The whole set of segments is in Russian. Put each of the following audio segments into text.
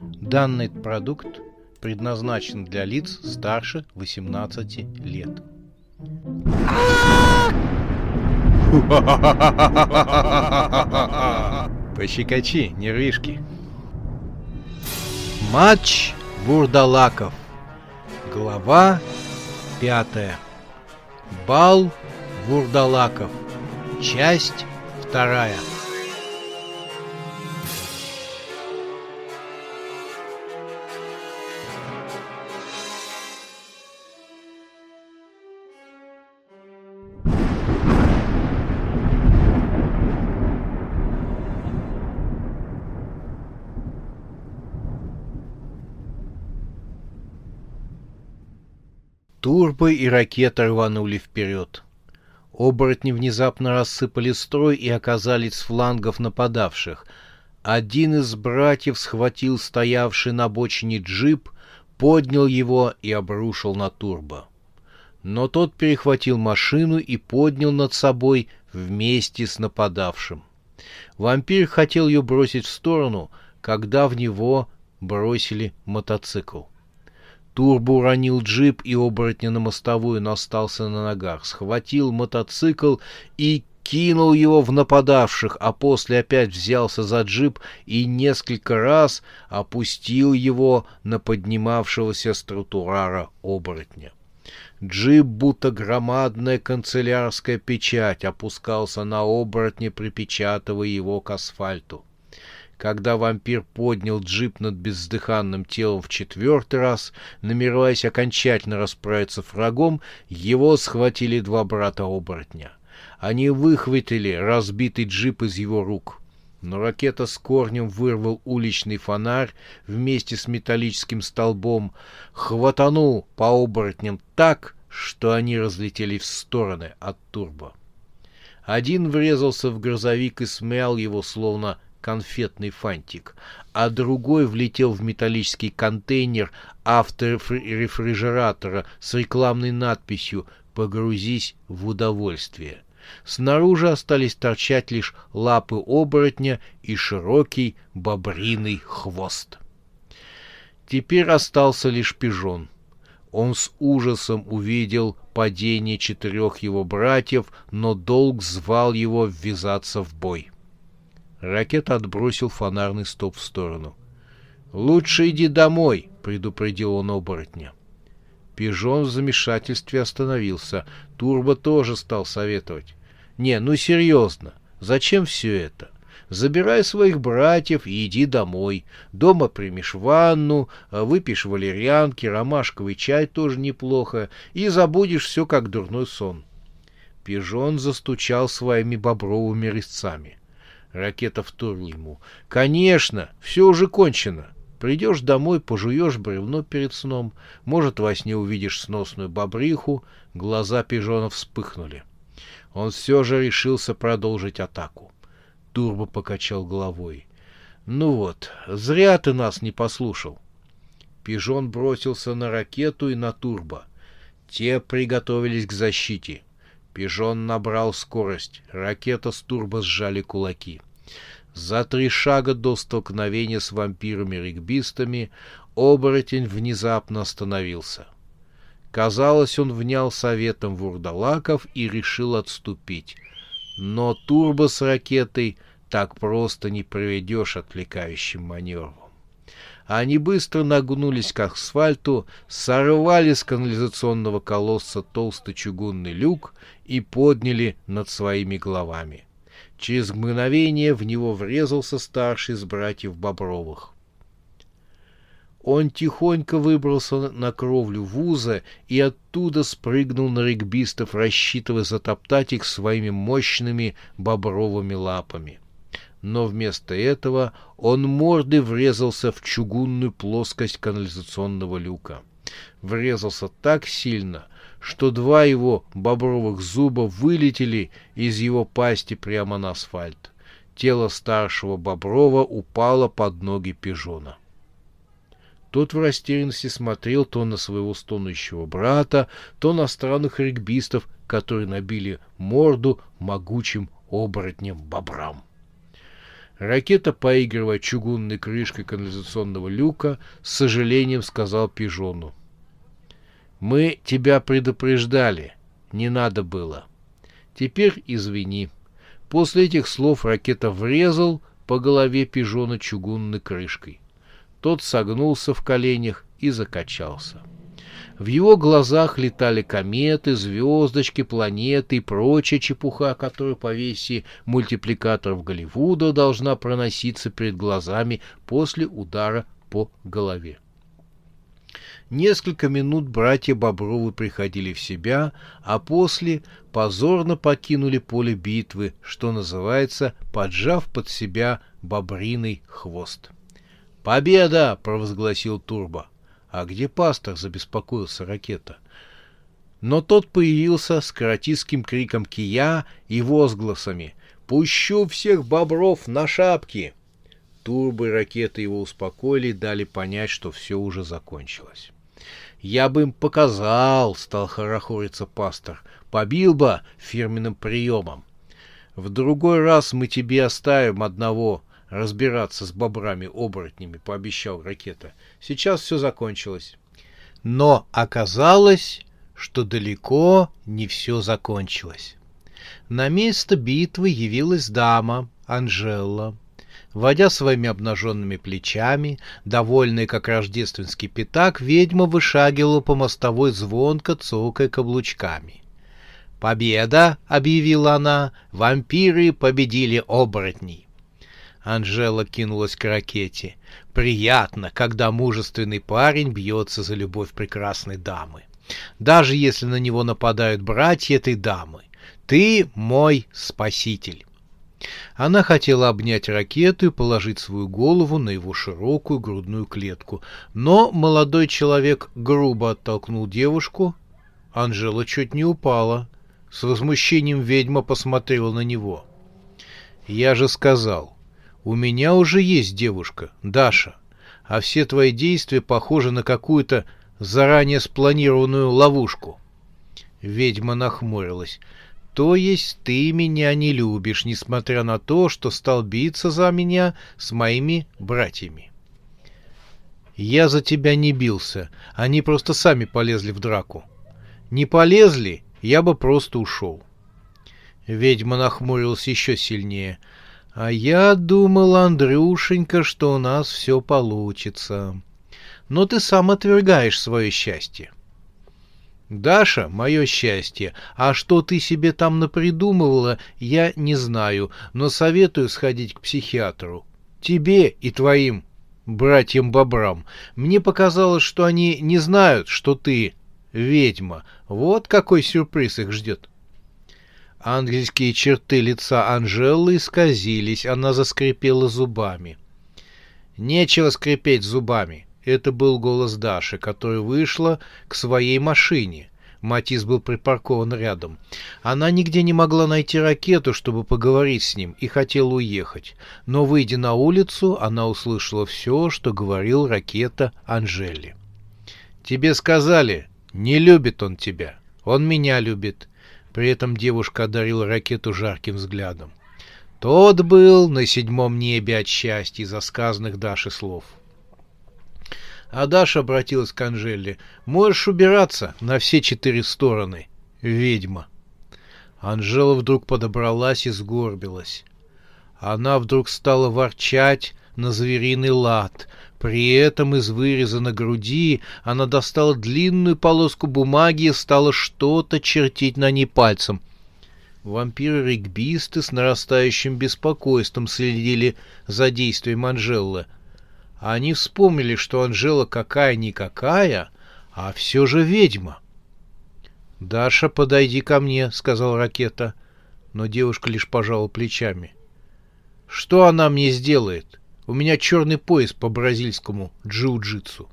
Данный продукт предназначен для лиц старше 18 лет. Пощекочи, нервишки. Матч Вурдалаков. Глава пятая. Бал Вурдалаков. Часть вторая. Турбо и ракета рванули вперед. Оборотни внезапно рассыпали строй и оказались с флангов нападавших. Один из братьев схватил стоявший на бочине джип, поднял его и обрушил на Турбо. Но тот перехватил машину и поднял над собой вместе с нападавшим. Вампир хотел ее бросить в сторону, когда в него бросили мотоцикл. Турбо уронил джип и оборотня на мостовую, но остался на ногах. Схватил мотоцикл и кинул его в нападавших, а после опять взялся за джип и несколько раз опустил его на поднимавшегося с тротуара оборотня. Джип, будто громадная канцелярская печать, опускался на оборотня, припечатывая его к асфальту. Когда вампир поднял джип над бездыханным телом в четвертый раз, намереваясь окончательно расправиться с врагом, его схватили два брата-оборотня. Они выхватили разбитый джип из его рук. Но ракета с корнем вырвал уличный фонарь вместе с металлическим столбом, хватанул по оборотням так, что они разлетели в стороны от турбо. Один врезался в грузовик и смял его, словно конфетный фантик, а другой влетел в металлический контейнер авторефрижератора с рекламной надписью «Погрузись в удовольствие». Снаружи остались торчать лишь лапы оборотня и широкий бобриный хвост. Теперь остался лишь пижон. Он с ужасом увидел падение четырех его братьев, но долг звал его ввязаться в бой. Ракет отбросил фонарный стоп в сторону. «Лучше иди домой», — предупредил он оборотня. Пижон в замешательстве остановился. Турбо тоже стал советовать. «Не, ну серьезно, зачем все это? Забирай своих братьев и иди домой. Дома примешь ванну, выпьешь валерьянки, ромашковый чай тоже неплохо, и забудешь все, как дурной сон». Пижон застучал своими бобровыми резцами. Ракета вторил ему. «Конечно, все уже кончено. Придешь домой, пожуешь бревно перед сном, может, во сне увидишь сносную бобриху». Глаза пижона вспыхнули. Он все же решился продолжить атаку. Турбо покачал головой. «Ну вот, зря ты нас не послушал». Пижон бросился на ракету и на турбо. Те приготовились к защите. Пижон набрал скорость. Ракета с турбо сжали кулаки. За три шага до столкновения с вампирами-регбистами оборотень внезапно остановился. Казалось, он внял советом вурдалаков и решил отступить. Но турбо с ракетой так просто не проведешь отвлекающим маневром. Они быстро нагнулись к асфальту, сорвали с канализационного колосса толстый чугунный люк и подняли над своими головами. Через мгновение в него врезался старший из братьев Бобровых. Он тихонько выбрался на кровлю вуза и оттуда спрыгнул на регбистов, рассчитывая затоптать их своими мощными бобровыми лапами. — но вместо этого он мордой врезался в чугунную плоскость канализационного люка. Врезался так сильно, что два его бобровых зуба вылетели из его пасти прямо на асфальт. Тело старшего Боброва упало под ноги пижона. Тот в растерянности смотрел то на своего стонущего брата, то на странных регбистов, которые набили морду могучим оборотнем бобрам. Ракета, поигрывая чугунной крышкой канализационного люка, с сожалением сказал пижону. «Мы тебя предупреждали. Не надо было. Теперь извини». После этих слов ракета врезал по голове пижона чугунной крышкой. Тот согнулся в коленях и закачался. В его глазах летали кометы, звездочки, планеты и прочая чепуха, которая по версии мультипликаторов Голливуда должна проноситься перед глазами после удара по голове. Несколько минут братья Бобровы приходили в себя, а после позорно покинули поле битвы, что называется, поджав под себя бобриный хвост. «Победа!» — провозгласил Турбо. «А где пастор?» — забеспокоился ракета. Но тот появился с каратистским криком кия и возгласами «Пущу всех бобров на шапки!» Турбы и ракеты его успокоили и дали понять, что все уже закончилось. «Я бы им показал!» — стал хорохориться пастор. «Побил бы фирменным приемом!» «В другой раз мы тебе оставим одного разбираться с бобрами-оборотнями», — пообещал ракета. «Сейчас все закончилось». Но оказалось, что далеко не все закончилось. На место битвы явилась дама, Анжела. Водя своими обнаженными плечами, довольная как рождественский пятак, ведьма вышагивала по мостовой звонко, цокая каблучками. «Победа!» — объявила она. «Вампиры победили оборотней!» Анжела кинулась к ракете. Приятно, когда мужественный парень бьется за любовь прекрасной дамы. Даже если на него нападают братья этой дамы. Ты мой спаситель. Она хотела обнять ракету и положить свою голову на его широкую грудную клетку, но молодой человек грубо оттолкнул девушку. Анжела чуть не упала. С возмущением ведьма посмотрела на него. «Я же сказал, у меня уже есть девушка, Даша, а все твои действия похожи на какую-то заранее спланированную ловушку. Ведьма нахмурилась. То есть ты меня не любишь, несмотря на то, что стал биться за меня с моими братьями. Я за тебя не бился, они просто сами полезли в драку. Не полезли, я бы просто ушел. Ведьма нахмурилась еще сильнее — а я думал, Андрюшенька, что у нас все получится. Но ты сам отвергаешь свое счастье. Даша, мое счастье, а что ты себе там напридумывала, я не знаю, но советую сходить к психиатру. Тебе и твоим братьям-бобрам. Мне показалось, что они не знают, что ты ведьма. Вот какой сюрприз их ждет. Ангельские черты лица Анжелы исказились, она заскрипела зубами. Нечего скрипеть зубами. Это был голос Даши, которая вышла к своей машине. Матис был припаркован рядом. Она нигде не могла найти ракету, чтобы поговорить с ним, и хотела уехать. Но, выйдя на улицу, она услышала все, что говорил ракета Анжели. «Тебе сказали, не любит он тебя. Он меня любит. При этом девушка одарила ракету жарким взглядом. Тот был на седьмом небе от счастья из-за сказанных Даши слов. А Даша обратилась к Анжеле. «Можешь убираться на все четыре стороны, ведьма». Анжела вдруг подобралась и сгорбилась. Она вдруг стала ворчать на звериный лад, при этом из выреза на груди она достала длинную полоску бумаги и стала что-то чертить на ней пальцем. Вампиры-регбисты с нарастающим беспокойством следили за действием Анжелы. Они вспомнили, что Анжела какая-никакая, а все же ведьма. «Даша, подойди ко мне», — сказал Ракета. Но девушка лишь пожала плечами. «Что она мне сделает?» У меня черный пояс по бразильскому джиу-джитсу.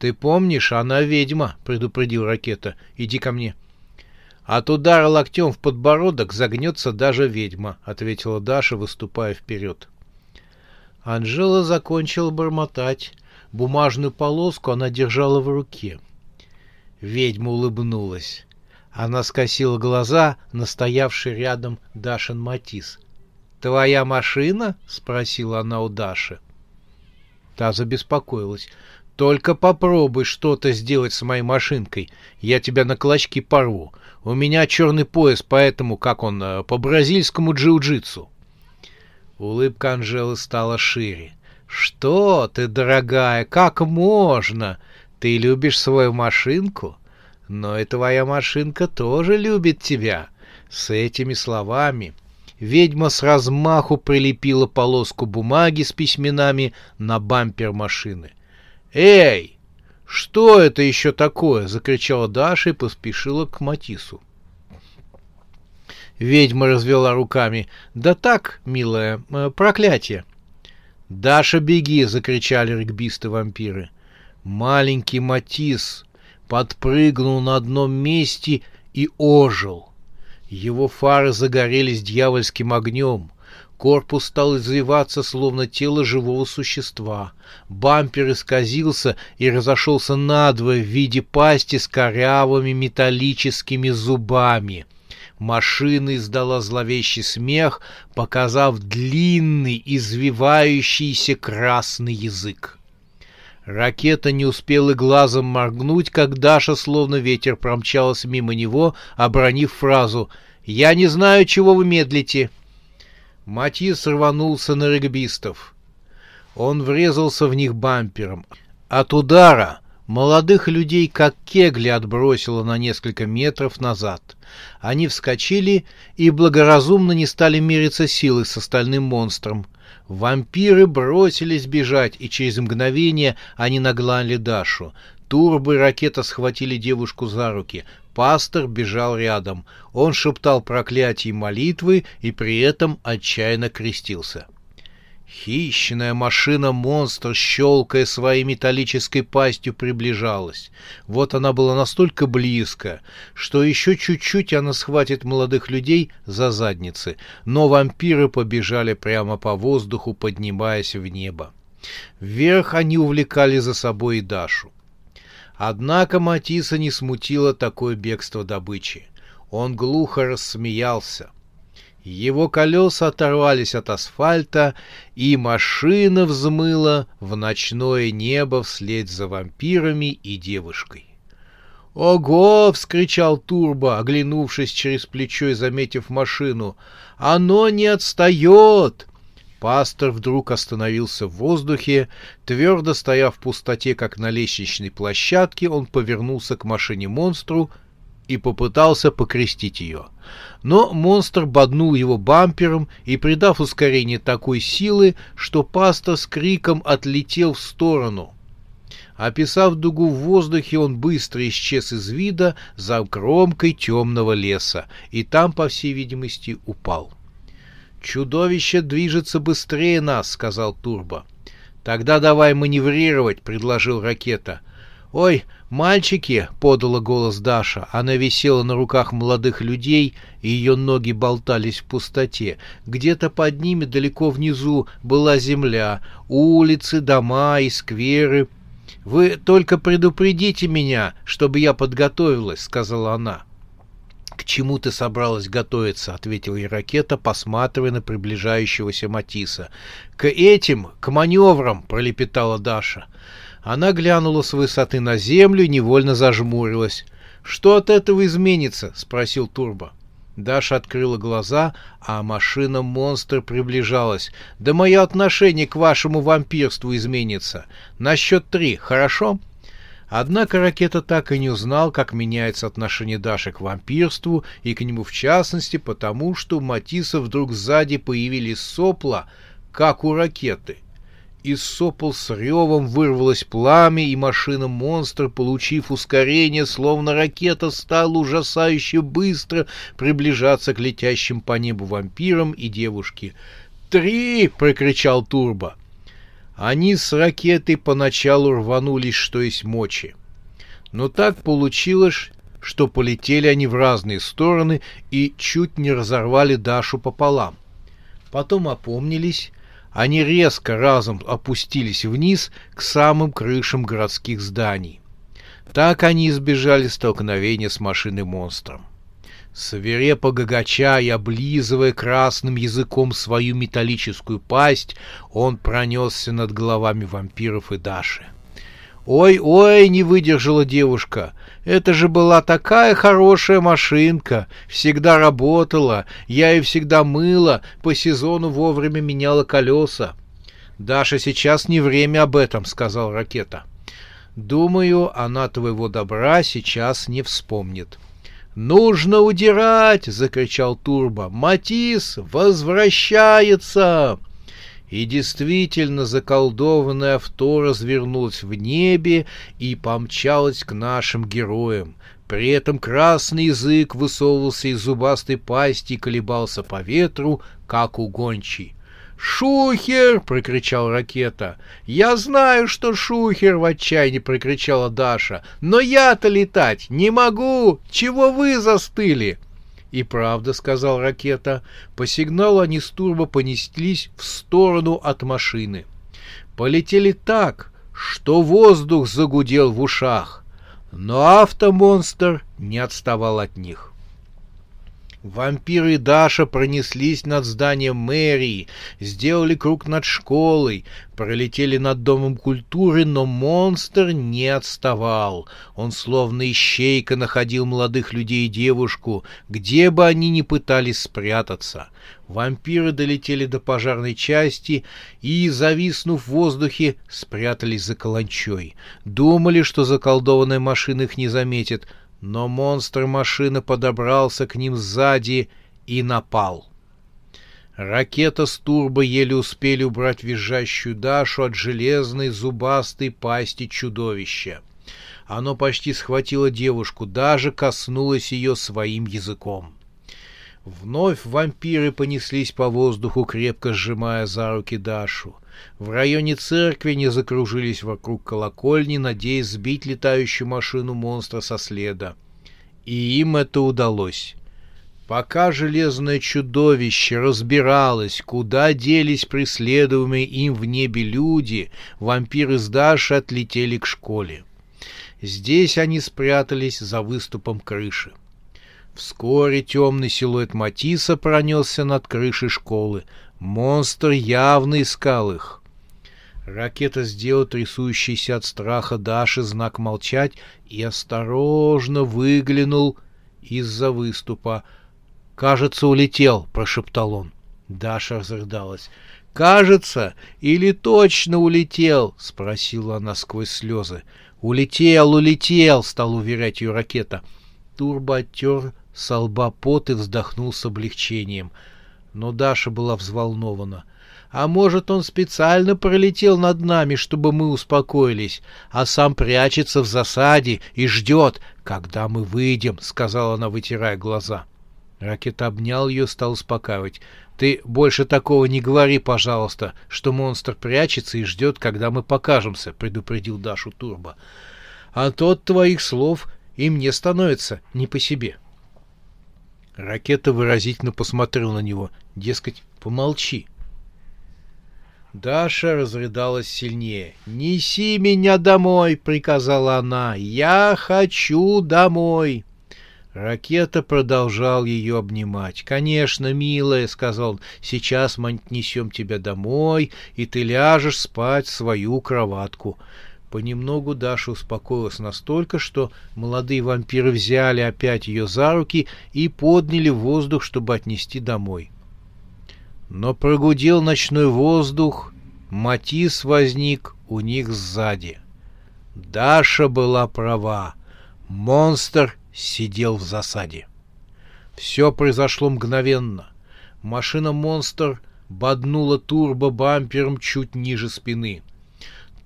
Ты помнишь, она ведьма, предупредил ракета. Иди ко мне. От удара локтем в подбородок загнется даже ведьма, ответила Даша, выступая вперед. Анжела закончила бормотать. Бумажную полоску она держала в руке. Ведьма улыбнулась. Она скосила глаза на стоявший рядом Дашин Матис. «Твоя машина?» — спросила она у Даши. Та забеспокоилась. «Только попробуй что-то сделать с моей машинкой. Я тебя на клочки порву. У меня черный пояс, поэтому, как он, э, по бразильскому джиу-джитсу». Улыбка Анжелы стала шире. «Что ты, дорогая, как можно? Ты любишь свою машинку? Но и твоя машинка тоже любит тебя». С этими словами ведьма с размаху прилепила полоску бумаги с письменами на бампер машины. «Эй, что это еще такое?» — закричала Даша и поспешила к Матису. Ведьма развела руками. «Да так, милая, э, проклятие!» «Даша, беги!» — закричали регбисты-вампиры. Маленький Матис подпрыгнул на одном месте и ожил. Его фары загорелись дьявольским огнем. Корпус стал извиваться, словно тело живого существа. Бампер исказился и разошелся надвое в виде пасти с корявыми металлическими зубами. Машина издала зловещий смех, показав длинный, извивающийся красный язык. Ракета не успела глазом моргнуть, как Даша, словно ветер, промчалась мимо него, обронив фразу «Я не знаю, чего вы медлите». Матис рванулся на регбистов. Он врезался в них бампером. От удара молодых людей как кегли отбросило на несколько метров назад. Они вскочили и благоразумно не стали мериться силой с остальным монстром. Вампиры бросились бежать, и через мгновение они наглали Дашу. Турбо и ракета схватили девушку за руки. Пастор бежал рядом. Он шептал проклятия и молитвы и при этом отчаянно крестился. Хищная машина-монстр, щелкая своей металлической пастью, приближалась. Вот она была настолько близко, что еще чуть-чуть она схватит молодых людей за задницы, но вампиры побежали прямо по воздуху, поднимаясь в небо. Вверх они увлекали за собой и Дашу. Однако Матиса не смутило такое бегство добычи. Он глухо рассмеялся — его колеса оторвались от асфальта, и машина взмыла в ночное небо вслед за вампирами и девушкой. «Ого!» — вскричал Турбо, оглянувшись через плечо и заметив машину. «Оно не отстает!» Пастор вдруг остановился в воздухе, твердо стоя в пустоте, как на лестничной площадке, он повернулся к машине-монстру и попытался покрестить ее. Но монстр боднул его бампером и, придав ускорение такой силы, что пастор с криком отлетел в сторону. Описав дугу в воздухе, он быстро исчез из вида за кромкой темного леса, и там, по всей видимости, упал. «Чудовище движется быстрее нас», — сказал Турбо. «Тогда давай маневрировать», — предложил ракета. «Ой, «Мальчики!» — подала голос Даша. Она висела на руках молодых людей, и ее ноги болтались в пустоте. Где-то под ними, далеко внизу, была земля, улицы, дома и скверы. «Вы только предупредите меня, чтобы я подготовилась», — сказала она. «К чему ты собралась готовиться?» — ответила ей ракета, посматривая на приближающегося Матиса. «К этим, к маневрам!» — пролепетала Даша. Она глянула с высоты на землю и невольно зажмурилась. «Что от этого изменится?» — спросил Турбо. Даша открыла глаза, а машина-монстр приближалась. «Да мое отношение к вашему вампирству изменится. На счет три, хорошо?» Однако ракета так и не узнал, как меняется отношение Даши к вампирству, и к нему в частности, потому что у Матиса вдруг сзади появились сопла, как у ракеты — из сопол с ревом вырвалось пламя, и машина-монстр, получив ускорение, словно ракета, стала ужасающе быстро приближаться к летящим по небу вампирам и девушке. «Три!» — прокричал Турбо. Они с ракетой поначалу рванулись, что есть мочи. Но так получилось, что полетели они в разные стороны и чуть не разорвали Дашу пополам. Потом опомнились они резко разом опустились вниз к самым крышам городских зданий. Так они избежали столкновения с машиной-монстром. Свирепо гагача и облизывая красным языком свою металлическую пасть, он пронесся над головами вампиров и Даши. «Ой-ой!» — не выдержала девушка. «Это же была такая хорошая машинка! Всегда работала, я ее всегда мыла, по сезону вовремя меняла колеса». «Даша, сейчас не время об этом», — сказал Ракета. «Думаю, она твоего добра сейчас не вспомнит». «Нужно удирать!» — закричал Турбо. «Матис возвращается!» И действительно заколдованное авто развернулось в небе и помчалось к нашим героям. При этом красный язык высовывался из зубастой пасти и колебался по ветру, как у гончий. «Шухер!» — прокричал ракета. «Я знаю, что шухер!» — в отчаянии прокричала Даша. «Но я-то летать не могу! Чего вы застыли?» «И правда», — сказал ракета, — по сигналу они с турбо понеслись в сторону от машины. Полетели так, что воздух загудел в ушах, но автомонстр не отставал от них. Вампиры Даша пронеслись над зданием мэрии, сделали круг над школой, пролетели над Домом культуры, но монстр не отставал. Он словно ищейка находил молодых людей и девушку, где бы они ни пытались спрятаться. Вампиры долетели до пожарной части и, зависнув в воздухе, спрятались за каланчой. Думали, что заколдованная машина их не заметит — но монстр машины подобрался к ним сзади и напал. Ракета с турбо еле успели убрать визжащую Дашу от железной зубастой пасти чудовища. Оно почти схватило девушку, даже коснулось ее своим языком. Вновь вампиры понеслись по воздуху, крепко сжимая за руки Дашу. В районе церкви они закружились вокруг колокольни, надеясь сбить летающую машину монстра со следа. И им это удалось. Пока железное чудовище разбиралось, куда делись преследуемые им в небе люди, вампиры с Даши отлетели к школе. Здесь они спрятались за выступом крыши. Вскоре темный силуэт Матисса пронесся над крышей школы. Монстр явно искал их. Ракета сделал трясущийся от страха Даши знак молчать и осторожно выглянул из-за выступа. «Кажется, улетел», — прошептал он. Даша разрыдалась. «Кажется, или точно улетел?» — спросила она сквозь слезы. «Улетел, улетел!» — стал уверять ее ракета. Турбо оттер со лба пот и вздохнул с облегчением — но Даша была взволнована. А может, он специально пролетел над нами, чтобы мы успокоились, а сам прячется в засаде и ждет, когда мы выйдем, — сказала она, вытирая глаза. Ракет обнял ее, стал успокаивать. Ты больше такого не говори, пожалуйста, что монстр прячется и ждет, когда мы покажемся, — предупредил Дашу Турбо. А тот твоих слов и мне становится не по себе. Ракета выразительно посмотрел на него. Дескать, помолчи. Даша разрыдалась сильнее. «Неси меня домой!» — приказала она. «Я хочу домой!» Ракета продолжал ее обнимать. «Конечно, милая», — сказал он, — «сейчас мы отнесем тебя домой, и ты ляжешь спать в свою кроватку. Понемногу Даша успокоилась настолько, что молодые вампиры взяли опять ее за руки и подняли воздух, чтобы отнести домой. Но прогудел ночной воздух, Матис возник у них сзади. Даша была права. Монстр сидел в засаде. Все произошло мгновенно. Машина-монстр боднула турбо-бампером чуть ниже спины.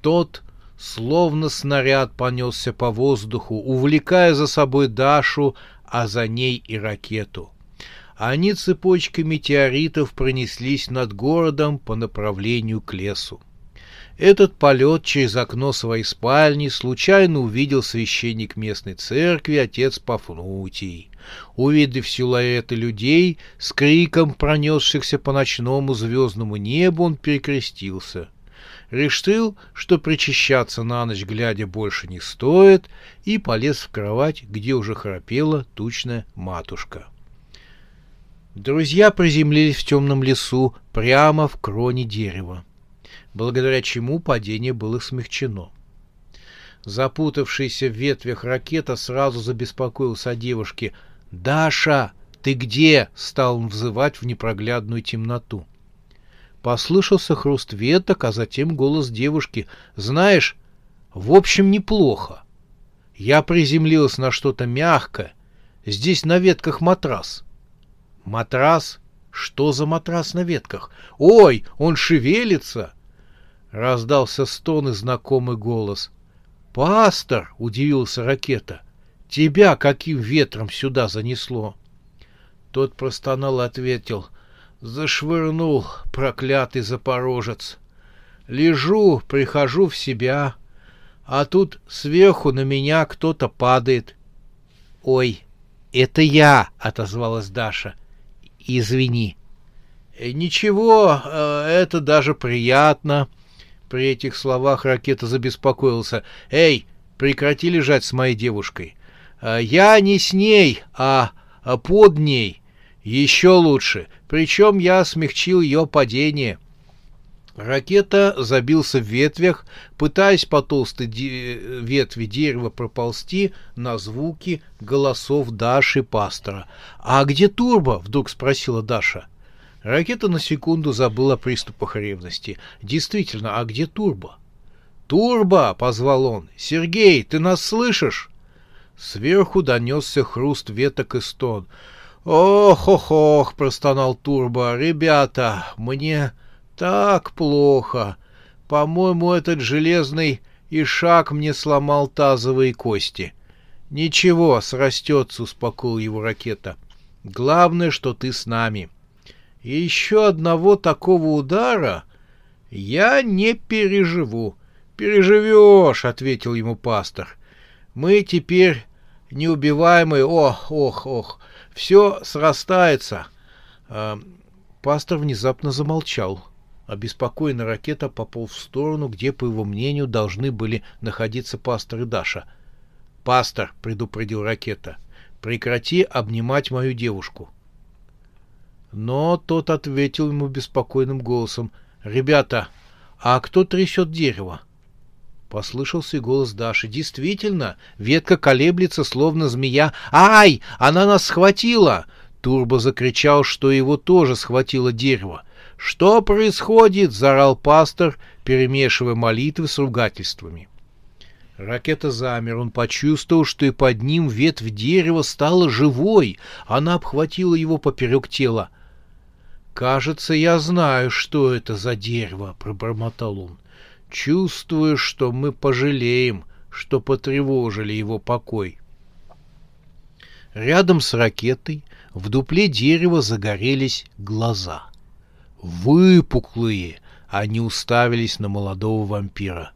Тот словно снаряд понесся по воздуху, увлекая за собой Дашу, а за ней и ракету. Они цепочкой метеоритов пронеслись над городом по направлению к лесу. Этот полет через окно своей спальни случайно увидел священник местной церкви, отец Пафнутий. Увидев силуэты людей, с криком пронесшихся по ночному звездному небу, он перекрестился — решил, что причащаться на ночь глядя больше не стоит, и полез в кровать, где уже храпела тучная матушка. Друзья приземлились в темном лесу прямо в кроне дерева, благодаря чему падение было смягчено. Запутавшийся в ветвях ракета сразу забеспокоился о девушке. «Даша, ты где?» — стал он взывать в непроглядную темноту. Послышался хруст веток, а затем голос девушки. «Знаешь, в общем, неплохо. Я приземлилась на что-то мягкое. Здесь на ветках матрас. Матрас? Что за матрас на ветках? Ой, он шевелится! Раздался стон и знакомый голос. «Пастор!» — удивился ракета. «Тебя каким ветром сюда занесло?» Тот простонал и ответил. «Зашвырнул, проклятый запорожец. Лежу, прихожу в себя, а тут сверху на меня кто-то падает». «Ой, это я!» — отозвалась Даша. — извини. Э, ничего, э, это даже приятно. При этих словах ракета забеспокоился. Эй, прекрати лежать с моей девушкой. Э, я не с ней, а под ней. Еще лучше. Причем я смягчил ее падение. Ракета забился в ветвях, пытаясь по толстой де- ветви дерева проползти на звуки голосов Даши Пастора. «А где Турбо?» — вдруг спросила Даша. Ракета на секунду забыла о приступах ревности. «Действительно, а где Турбо?» «Турбо!» — позвал он. «Сергей, ты нас слышишь?» Сверху донесся хруст веток и стон. «Ох-ох-ох!» — простонал Турбо. «Ребята, мне...» Так плохо. По-моему, этот железный ишак мне сломал тазовые кости. Ничего, срастется, успокоил его ракета. Главное, что ты с нами. И еще одного такого удара я не переживу. Переживешь, ответил ему пастор. Мы теперь неубиваемые. Ох, ох, ох. Все срастается. А, пастор внезапно замолчал. Обеспокоенный ракета пополз в сторону, где, по его мнению, должны были находиться пастор и Даша. «Пастор», — предупредил ракета, — «прекрати обнимать мою девушку». Но тот ответил ему беспокойным голосом. «Ребята, а кто трясет дерево?» Послышался голос Даши. «Действительно, ветка колеблется, словно змея. Ай! Она нас схватила!» Турбо закричал, что его тоже схватило дерево. «Что происходит?» — заорал пастор, перемешивая молитвы с ругательствами. Ракета замер. Он почувствовал, что и под ним ветвь дерева стала живой. Она обхватила его поперек тела. «Кажется, я знаю, что это за дерево», — пробормотал он. «Чувствую, что мы пожалеем, что потревожили его покой». Рядом с ракетой в дупле дерева загорелись глаза — выпуклые, они уставились на молодого вампира.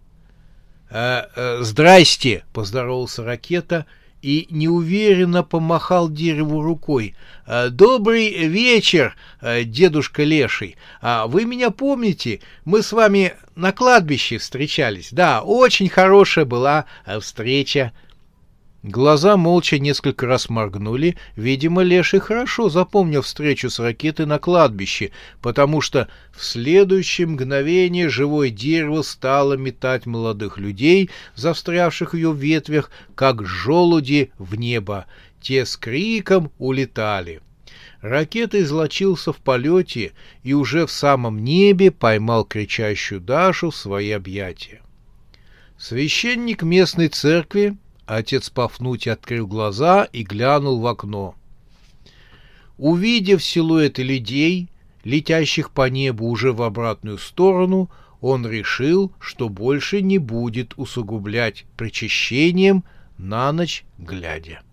«Э, э, «Здрасте!» — поздоровался ракета и неуверенно помахал дереву рукой. «Э, «Добрый вечер, э, дедушка Леший. А вы меня помните? Мы с вами на кладбище встречались. Да, очень хорошая была э, встреча». Глаза молча несколько раз моргнули. Видимо, Леший хорошо запомнил встречу с ракетой на кладбище, потому что в следующее мгновение живое дерево стало метать молодых людей, застрявших в ее ветвях, как желуди в небо. Те с криком улетали. Ракета излочился в полете и уже в самом небе поймал кричащую Дашу в свои объятия. Священник местной церкви Отец Пафнутий открыл глаза и глянул в окно. Увидев силуэты людей, летящих по небу уже в обратную сторону, он решил, что больше не будет усугублять причащением на ночь глядя.